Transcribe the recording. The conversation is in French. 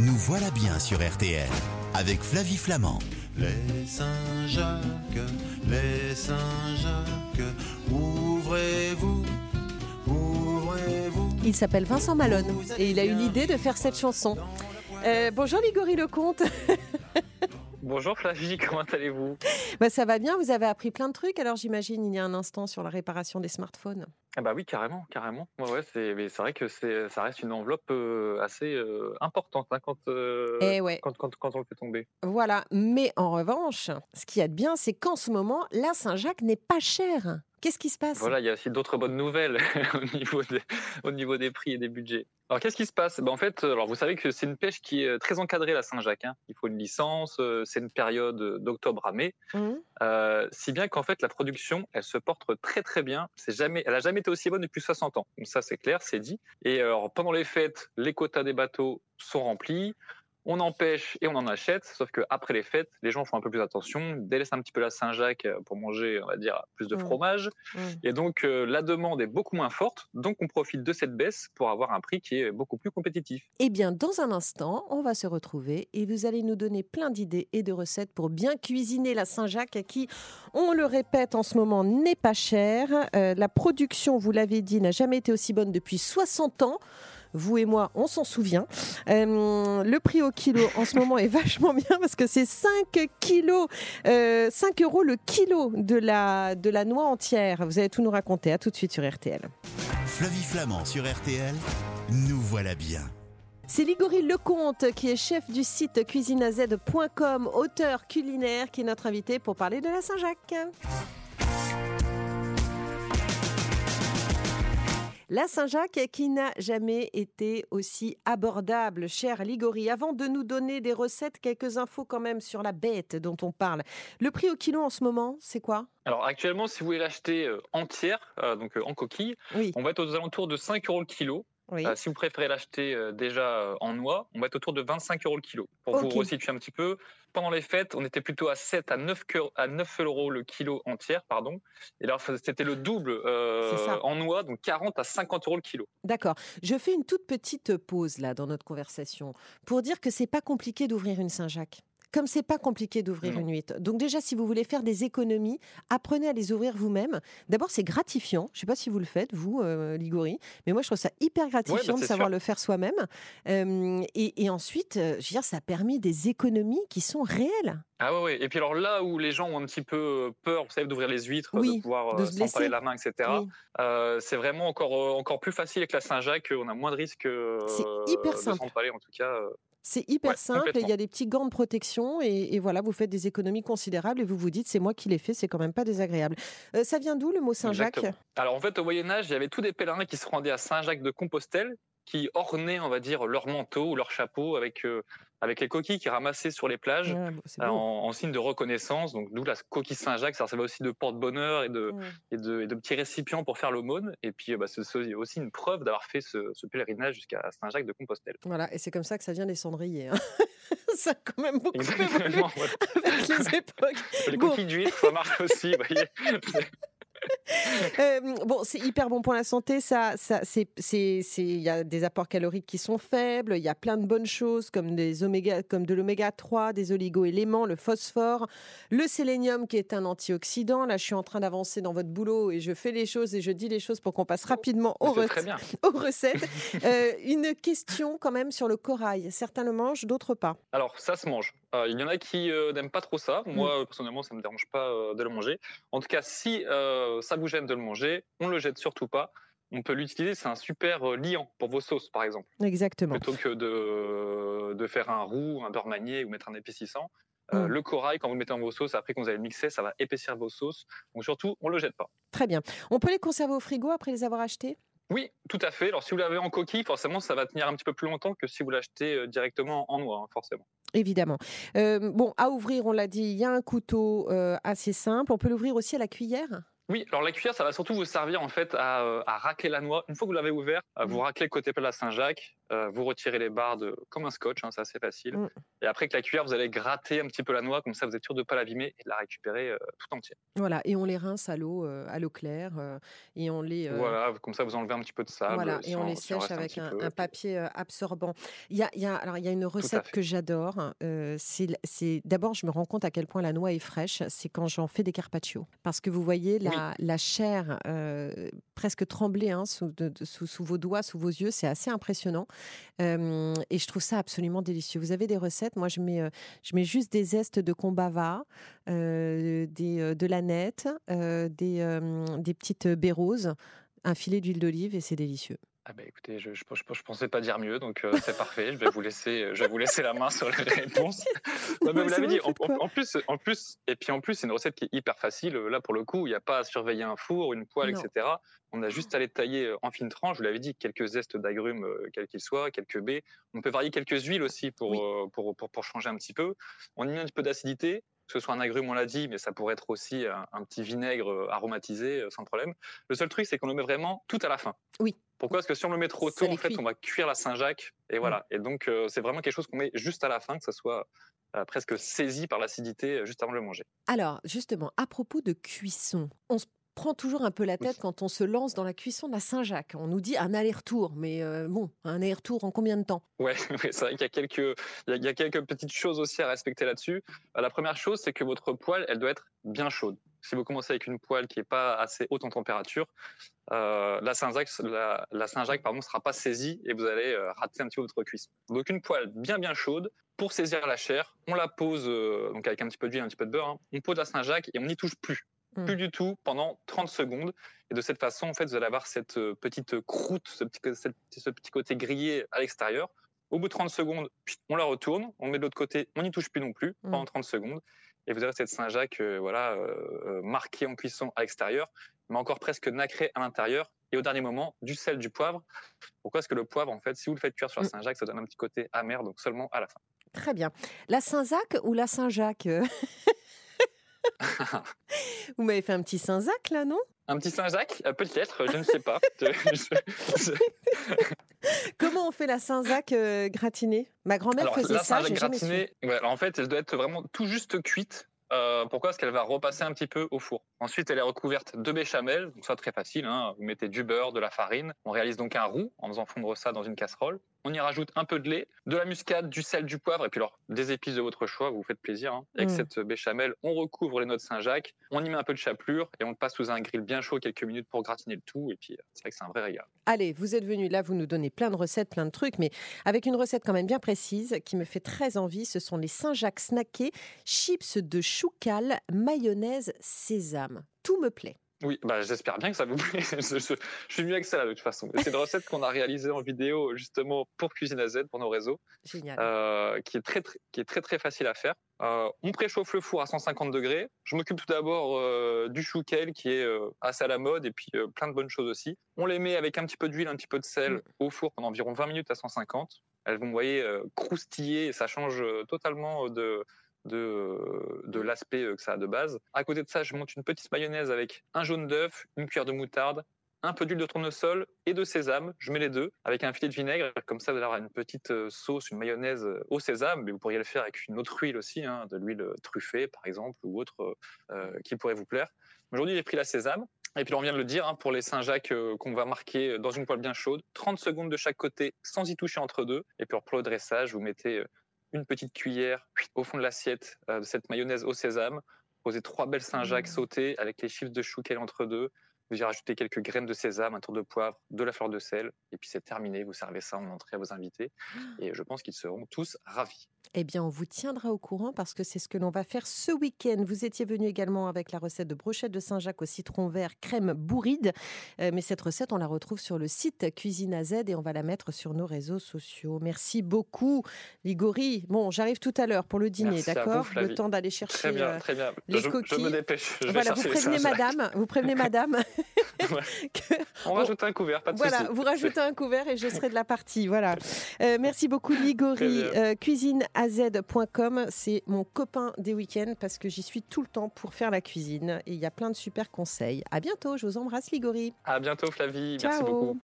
Nous voilà bien sur RTL avec Flavie Flamand. Les Saint-Jacques, les Saint-Jacques, ouvrez-vous, ouvrez-vous. Il s'appelle Vincent Malone et il a eu l'idée de faire cette chanson. Euh, bonjour Ligory Lecomte. Bonjour Flavie, comment allez-vous? Bah, Ça va bien, vous avez appris plein de trucs, alors j'imagine il y a un instant sur la réparation des smartphones. ah Bah oui, carrément, carrément. Ouais, ouais, c'est, mais c'est vrai que c'est, ça reste une enveloppe euh, assez euh, importante hein, quand, euh, Eh ouais. quand, quand, quand on le fait tomber. Voilà, mais en revanche, ce qu'il y a de bien, c'est qu'en ce moment, la Saint-Jacques n'est pas chère. Qu'est-ce qui se passe? Voilà, il y a aussi d'autres bonnes nouvelles au, niveau des, au niveau des prix et des budgets. Alors qu'est-ce qui se passe? Ben, En fait, alors vous savez que c'est une pêche qui est très encadrée, la Saint-Jacques. hein. Il faut une licence, euh, c'est une période d'octobre à mai. Euh, si bien qu'en fait la production, elle se porte très très bien. C'est jamais, elle a jamais été aussi bonne depuis 60 ans. Donc ça c'est clair, c'est dit. Et alors pendant les fêtes, les quotas des bateaux sont remplis. On en pêche et on en achète, sauf que après les fêtes, les gens font un peu plus attention, délaissent un petit peu la Saint-Jacques pour manger, on va dire, plus de Mm. fromage. Mm. Et donc euh, la demande est beaucoup moins forte, donc on profite de cette baisse pour avoir un prix qui est beaucoup plus compétitif. Eh bien, dans un instant, on va se retrouver et vous allez nous donner plein d'idées et de recettes pour bien cuisiner la Saint-Jacques qui, on le répète en ce moment, n'est pas chère. Euh, la production, vous l'avez dit, n'a jamais été aussi bonne depuis 60 ans. Vous et moi, on s'en souvient. Euh, le prix au kilo en ce moment est vachement bien parce que c'est 5 kilos, euh, 5 euros le kilo de la, de la noix entière. Vous allez tout nous raconter. À tout de suite sur RTL. Flavie Flamand sur RTL. Nous voilà bien. C'est Ligory Lecomte qui est chef du site cuisineaz.com, auteur culinaire, qui est notre invité pour parler de la Saint-Jacques. La Saint-Jacques qui n'a jamais été aussi abordable, cher Ligory. Avant de nous donner des recettes, quelques infos quand même sur la bête dont on parle. Le prix au kilo en ce moment, c'est quoi? Alors actuellement, si vous voulez l'acheter euh, entière, euh, donc euh, en coquille, Oui, on va être aux alentours de 5 euros le kilo. oui. Euh, si vous préférez l'acheter déjà en noix, on va être autour de 25 euros le kilo. Pour vous resituer un petit peu, pendant les fêtes, on était plutôt à 7 à 9, que- à 9 euros le kilo entière, pardon. Et là, c'était le double euh, en noix, donc 40 à 50 euros le kilo. D'accord. Je fais une toute petite pause là dans notre conversation pour dire que c'est pas compliqué d'ouvrir une Saint-Jacques. Comme c'est pas compliqué d'ouvrir une huître. Donc déjà, si vous voulez faire des économies, apprenez à les ouvrir vous-même. D'abord, c'est gratifiant. Je sais pas si vous le faites, vous, euh, Ligory, mais moi, je trouve ça hyper gratifiant de savoir sûr. le faire soi-même. Euh, et, et ensuite, euh, je veux dire, ça a permis des économies qui sont réelles. Ah ouais, ouais. Et puis alors là où les gens ont un petit peu euh, peur, vous savez, d'ouvrir les huîtres, Oui, de pouvoir euh, se la main, etc. Oui. euh, c'est vraiment encore, encore plus facile avec la Saint-Jacques. On a moins de risques C'est hyper de simple. en tout cas. C'est hyper Ouais, simple, et il y a des petits gants de protection et, et voilà, vous faites des économies considérables et vous vous dites c'est moi qui l'ai fait, c'est quand même pas désagréable. Euh, ça vient d'où le mot Saint-Jacques? Alors en fait, au Moyen Âge, il y avait tous des pèlerins qui se rendaient à Saint-Jacques de Compostelle, qui ornaient, on va dire, leur manteau ou leur chapeau avec euh, avec les coquilles qu'ils ramassaient sur les plages. Ah, bon, c'est euh. En, en signe de reconnaissance, donc d'où la coquille Saint-Jacques, ça servait aussi de porte-bonheur et de, Mm. et, de, et de petits récipients pour faire l'aumône. Et puis, euh, bah, c'est aussi une preuve d'avoir fait ce, ce pèlerinage jusqu'à Saint-Jacques de Compostelle. Voilà, et c'est comme ça que ça vient des cendriers. hein. ça a quand même beaucoup évolué Exactement. ouais. avec les époques. Les Bon. coquilles d'huîtres, ça marche aussi. vous voyez. Euh, bon, c'est hyper bon pour la santé. Ça, ça, c'est, c'est, il y a des apports caloriques qui sont faibles. Il y a plein de bonnes choses comme des oméga, comme de l'oméga 3, des oligo-éléments, le phosphore, le sélénium qui est un antioxydant. Là, je suis en train d'avancer dans votre boulot et je fais les choses et je dis les choses pour qu'on passe rapidement aux, bien. aux recettes. Euh, une question quand même sur le corail. Certains le mangent, d'autres pas. Alors, ça se mange. Euh, il y en a qui euh, n'aiment pas trop ça. Mm. Moi, euh, personnellement, ça ne me dérange pas euh, de le manger. En tout cas, si ça vous gêne de le manger, on ne le jette surtout pas. On peut l'utiliser, c'est un super liant pour vos sauces, par exemple. Exactement. Plutôt que de, de faire un roux, un beurre manié ou mettre un épaississant. Euh, Mm. Le corail, quand vous le mettez dans vos sauces, après quand vous allez le mixer, ça va épaissir vos sauces. Donc surtout, on ne le jette pas. Très bien. On peut les conserver au frigo après les avoir achetés? Oui, tout à fait. Alors si vous l'avez en coquille, forcément, ça va tenir un petit peu plus longtemps que si vous l'achetez directement en noix, hein, forcément. Évidemment. Euh, bon, à ouvrir, on l'a dit, il y a un couteau euh, assez simple. On peut l'ouvrir aussi à la cuillère? Oui, alors la cuillère, ça va surtout vous servir en fait à, euh, à racler la noix. Une fois que vous l'avez ouvert, euh, vous raclez le côté plat de la Saint-Jacques. Euh, vous retirez les barres de, comme un scotch, hein, c'est assez facile. Mm. Et après avec la cuillère, vous allez gratter un petit peu la noix, comme ça vous êtes sûr de ne pas l'abîmer et de la récupérer euh, tout entière. Voilà, et on les rince à l'eau, euh, à l'eau claire, et on les. Voilà, comme ça vous enlevez un petit peu de sable. Voilà, et on les si sèche avec un, papier absorbant. Il y a, y a- alors, il y a une recette que j'adore. c'est, d'abord, je me rends compte à quel point la noix est fraîche. C'est quand j'en fais des carpaccio, parce que vous voyez la, la chair presque trembler hein, sous, de- de- sous, sous vos doigts, sous vos yeux. C'est assez impressionnant, Et je trouve ça absolument délicieux. Vous avez des recettes? Moi, je mets, je mets juste des zestes de combava, des, de l'aneth, des, des petites baies roses, un filet d'huile d'olive, et c'est délicieux. Ah bah écoutez, je, je, je- je pensais pas dire mieux, donc euh, c'est parfait. Je vais vous laisser, je vais vous laisser la main sur les réponses. Non, mais vous l'avez dit. En, plus, en plus, et puis en plus, c'est une recette qui est hyper facile. Là, pour le coup, il n'y a pas à surveiller un four, une poêle, Non. etc. On a juste à les tailler euh, en fines tranches. Je vous l'avais dit, quelques zestes d'agrumes, euh, quels qu'ils soient, quelques baies. On peut varier quelques huiles aussi pour, Oui. euh, pour, pour, pour changer un petit peu. On y met un petit peu d'acidité. Que ce soit un agrume, on l'a dit, mais ça pourrait être aussi un, un petit vinaigre euh, aromatisé, euh, sans problème. Le seul truc, c'est qu'on le met vraiment tout à la fin. Oui. Pourquoi? Parce que si on le met trop tôt, en fait, cuit. on va cuire la Saint-Jacques. Et voilà. Et donc, euh, c'est vraiment quelque chose qu'on met juste à la fin, que ça soit euh, presque saisi par l'acidité euh, juste avant de le manger. Alors, justement, à propos de cuisson, on se prend toujours un peu la tête Oui. quand on se lance dans la cuisson de la Saint-Jacques. On nous dit un aller-retour, mais euh, bon, un aller-retour en combien de temps? Ouais, ouais, c'est vrai qu'il y a quelques, il y a, il y a quelques petites choses aussi à respecter là-dessus. Euh, La première chose, c'est que votre poêle, elle doit être bien chaude. Si vous commencez avec une poêle qui n'est pas assez haute en température, euh, la Saint-Jacques, la, la Saint-Jacques, pardon, sera pas saisie et vous allez euh, rater un petit peu votre cuisson. Donc une poêle bien bien chaude pour saisir la chair, on la pose euh, donc avec un petit peu d'huile, un petit peu de beurre. hein. On pose la Saint-Jacques et on n'y touche plus, Mm. plus du tout pendant 30 secondes. Et de cette façon, en fait, vous allez avoir cette euh, petite croûte, ce petit, ce petit- ce petit côté grillé à l'extérieur. Au bout de 30 secondes, on la retourne, on met de l'autre côté, on n'y touche plus non plus pendant Mm. 30 secondes. Et vous avez cette Saint-Jacques euh, voilà, euh, euh, marquée en cuisson à l'extérieur, mais encore presque nacrée à l'intérieur. Et au dernier moment, du sel, du poivre. Pourquoi Parce que le poivre, en fait, si vous le faites cuire sur la Mm. Saint-Jacques, ça donne un petit côté amer, donc seulement à la fin. Très bien. La Saint-Jacques ou la Saint-Jacques Vous m'avez fait un petit Saint-Jacques, là, non? Un petit Saint-Jacques Euh, Peut-être, je ne sais pas. Comment on fait la Saint-Jacques euh, gratinée? Ma grand-mère faisait la ça, su. gratinée, ouais, alors en fait, elle doit être vraiment tout juste cuite. Euh, pourquoi? Parce qu'elle va repasser un petit peu au four. Ensuite, elle est recouverte de béchamel, donc ça très facile. hein. Vous mettez du beurre, de la farine. On réalise donc un roux en faisant fondre ça dans une casserole. On y rajoute un peu de lait, de la muscade, du sel, du poivre, et puis alors des épices de votre choix. Vous vous faites plaisir. hein. Avec Mm. cette béchamel, on recouvre les noix de Saint-Jacques, on y met un peu de chapelure et on le passe sous un grill bien chaud quelques minutes pour gratiner le tout. Et puis, euh, c'est vrai que c'est un vrai régal. Allez, vous êtes venu là, vous nous donnez plein de recettes, plein de trucs, mais avec une recette quand même bien précise qui me fait très envie. Ce sont les Saint-Jacques snackés, chips de choucal, mayonnaise, sésame. Tout me plaît. Oui, bah, j'espère bien que ça vous plaît. je, je- je suis mieux avec ça là, de toute façon. C'est une recette qu'on a réalisée en vidéo justement pour Cuisine à Z, pour nos réseaux, Génial. euh, qui, est très, très- qui est très très facile à faire. Euh, on préchauffe le four à 150 degrés. Je m'occupe tout d'abord euh, du chouquel qui est euh, assez à la mode et puis plein de bonnes choses aussi. On les met avec un petit peu d'huile, un petit peu de sel Mm. au four pendant environ 20 minutes à 150. Elles vont, vous voyez, croustiller et ça change totalement de, de, de l'aspect euh, que ça a de base. À côté de ça, je monte une petite mayonnaise avec un jaune d'œuf, une cuillère de moutarde, un peu d'huile de tournesol et de sésame. Je mets les deux avec un filet de vinaigre. Comme ça, vous allez avoir une petite euh, sauce, une mayonnaise euh, au sésame. Mais vous pourriez le faire avec une autre huile aussi, hein, de l'huile euh, truffée par exemple, ou autre euh, euh, qui pourrait vous plaire. Aujourd'hui, j'ai pris la sésame. Et puis, on vient de le dire, hein, pour les Saint-Jacques euh, qu'on va marquer dans une poêle bien chaude, 30 secondes de chaque côté sans y toucher entre deux. Et puis, pour le dressage, vous mettez euh, une petite cuillère au fond de l'assiette euh, de cette mayonnaise au sésame. Posez trois belles Saint-Jacques Mmh. sautées avec les chips de chou qu'elle entre deux. Vous y rajoutez quelques graines de sésame, un tour de poivre, de la fleur de sel, et puis c'est terminé. Vous servez ça en entrée à vos invités, et je pense qu'ils seront tous ravis. Eh bien, on vous tiendra au courant parce que c'est ce que l'on va faire ce week-end. Vous étiez venu également avec la recette de brochettes de Saint-Jacques au citron vert crème bourride. Euh, mais cette recette, on la retrouve sur le site Cuisine à Z et on va la mettre sur nos réseaux sociaux. Merci beaucoup, Ligori. Bon, j'arrive tout à l'heure pour le dîner, d'accord? Le temps d'aller chercher. Très bien, euh, très bien. les je, je coquilles. me dépêche. Je voilà, vous prévenez madame, vous prévenez madame que On rajoute un couvert, pas de voilà, vous rajoutez un couvert et je serai de la partie. Voilà. Euh, merci beaucoup, Ligori. Euh, cuisineaz.com, c'est mon copain des week-ends parce que j'y suis tout le temps pour faire la cuisine et il y a plein de super conseils. À bientôt, je vous embrasse, Ligori. À bientôt, Flavie. Merci beaucoup.